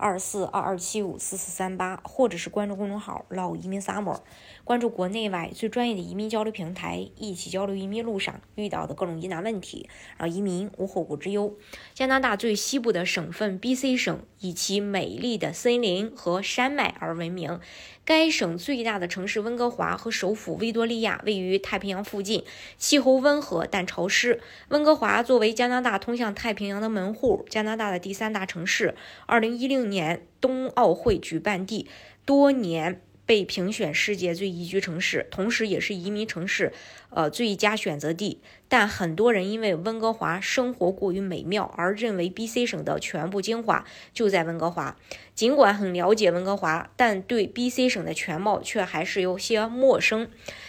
二四二二七五四四三八，或者是关注公众号“老移民 Summer”，关注国内外最专业的移民交流平台，一起交流移民路上遇到的各种疑难问题，让移民无后顾之忧。加拿大最西部的省份 BC 省以其美丽的森林和山脉而闻名。该省最大的城市温哥华和首府维多利亚位于太平洋附近，气候温和但潮湿。温哥华作为加拿大通向太平洋的门户，加拿大的第三大城市，2010年冬奥会举办地，多年。被评选世界最宜居城市，同时也是移民城市，呃，最佳选择地。但很多人因为温哥华生活过于美妙，而认为 BC 省的全部精华就在温哥华。尽管很了解温哥华，但对 BC 省的全貌却还是有些陌生。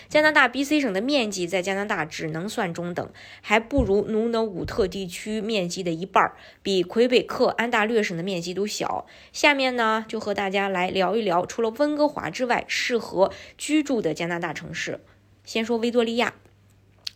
加拿大 BC 省的面积在加拿大只能算中等，还不如努努武特地区面积的一半，比魁北克、安大略省的面积都小。下面呢，就和大家来聊一聊，除了温哥华之外，适合居住的加拿大城市。先说维多利亚，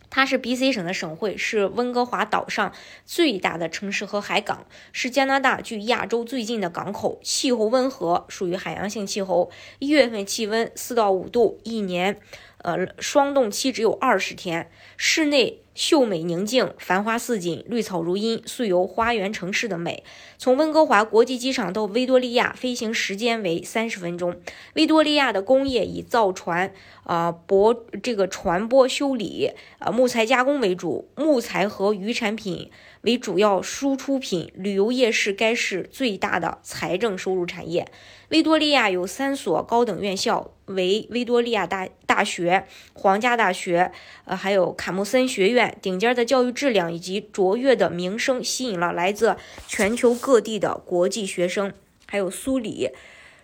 它是 BC 省的省会，是温哥华岛上最大的城市和海港，是加拿大距亚洲最近的港口。气候温和，属于海洋性气候，一月份气温四到五度，一年。呃，霜冻期只有二十天，室内秀美宁静，繁花似锦，绿草如茵，素有花园城市的美。从温哥华国际机场到维多利亚，飞行时间为三十分钟。维多利亚的工业以造船、啊博这个船舶修理、啊木材加工为主，木材和渔产品为主要输出品。旅游业是该市最大的财政收入产业。维多利亚有三所高等院校。为维多利亚大大学、皇家大学，呃，还有卡姆森学院，顶尖的教育质量以及卓越的名声，吸引了来自全球各地的国际学生。还有苏里，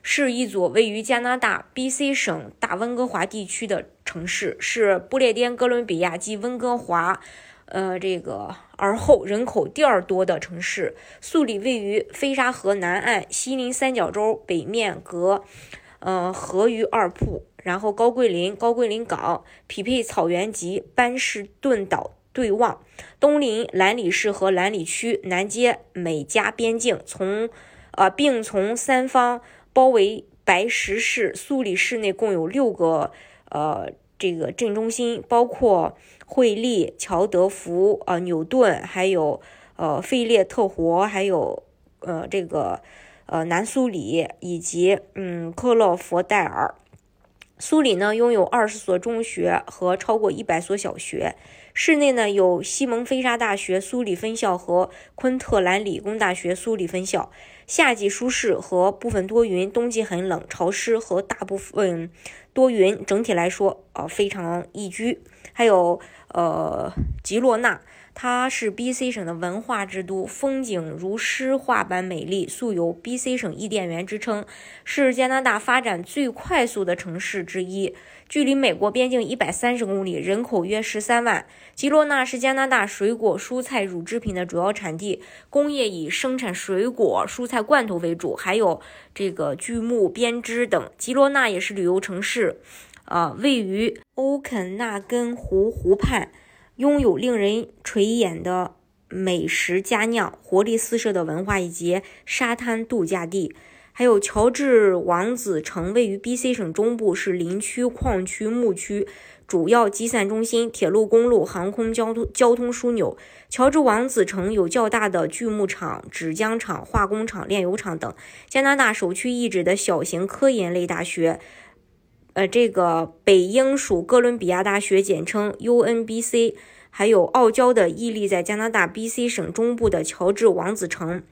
是一座位于加拿大 BC 省大温哥华地区的城市，是不列颠哥伦比亚及温哥华，呃，这个而后人口第二多的城市。苏里位于飞沙河南岸，西临三角洲，北面隔。呃，河鱼二铺，然后高桂林、高桂林港、匹配草原及班士顿岛对望，东临兰里市和兰里区，南接美加边境，从呃，并从三方包围白石市。苏里市内共有六个呃这个镇中心，包括惠利、乔德福、呃纽顿，还有呃费列特活，还有呃这个。呃，南苏里以及嗯克洛佛戴尔，苏里呢拥有二十所中学和超过一百所小学。市内呢有西蒙菲沙大学苏里分校和昆特兰理工大学苏里分校。夏季舒适和部分多云，冬季很冷潮湿和大部分多云。整体来说，呃，非常宜居。还有呃吉洛纳。它是 BC 省的文化之都，风景如诗画般美丽，素有 “BC 省伊甸园”之称，是加拿大发展最快速的城市之一。距离美国边境一百三十公里，人口约十三万。吉洛纳是加拿大水果、蔬菜、乳制品的主要产地，工业以生产水果、蔬菜罐头为主，还有这个锯木、编织等。吉洛纳也是旅游城市，啊，位于欧肯纳根湖湖畔。拥有令人垂眼的美食佳酿、活力四射的文化以及沙滩度假地，还有乔治王子城，位于 BC 省中部，是林区、矿区、牧区主要集散中心，铁路、公路、航空交通交通枢纽。乔治王子城有较大的锯木厂、纸浆厂、化工厂、炼油厂等。加拿大首屈一指的小型科研类大学。呃，这个北英属哥伦比亚大学，简称 UNBC，还有傲娇的屹立在加拿大 BC 省中部的乔治王子城。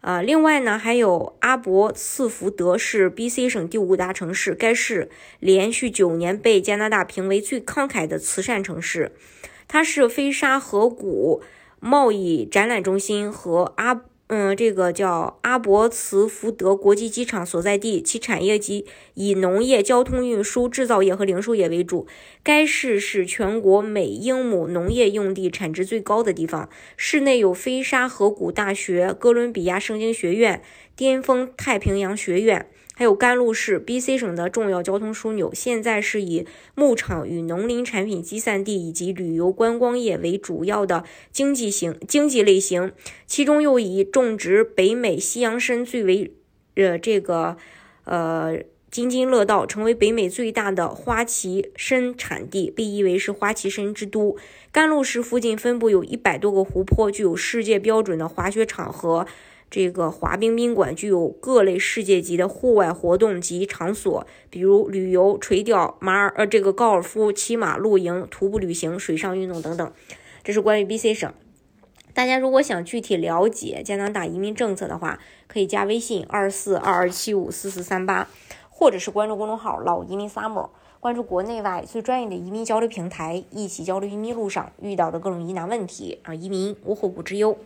呃，另外呢，还有阿伯茨福德是 BC 省第五大城市，该市连续九年被加拿大评为最慷慨的慈善城市。它是飞沙河谷贸易展览中心和阿。嗯，这个叫阿伯茨福德国际机场所在地，其产业及以农业、交通运输、制造业和零售业为主。该市是全国每英亩农业用地产值最高的地方。市内有飞沙河谷大学、哥伦比亚圣经学院、巅峰太平洋学院，还有甘露市，BC 省的重要交通枢纽，现在是以牧场与农林产品集散地以及旅游观光业为主要的经济型经济类型，其中又以种植北美西洋参最为呃这个呃。津津乐道，成为北美最大的花旗参产地，被誉为是花旗参之都。甘露市附近分布有一百多个湖泊，具有世界标准的滑雪场和这个滑冰宾馆，具有各类世界级的户外活动及场所，比如旅游、垂钓、马尔呃这个高尔夫、骑马、露营、徒步旅行、水上运动等等。这是关于 BC 省。大家如果想具体了解加拿大移民政策的话，可以加微信二四二二七五四四三八。或者是关注公众号“老移民 summer”，关注国内外最专业的移民交流平台，一起交流移民路上遇到的各种疑难问题，让移民无后顾之忧。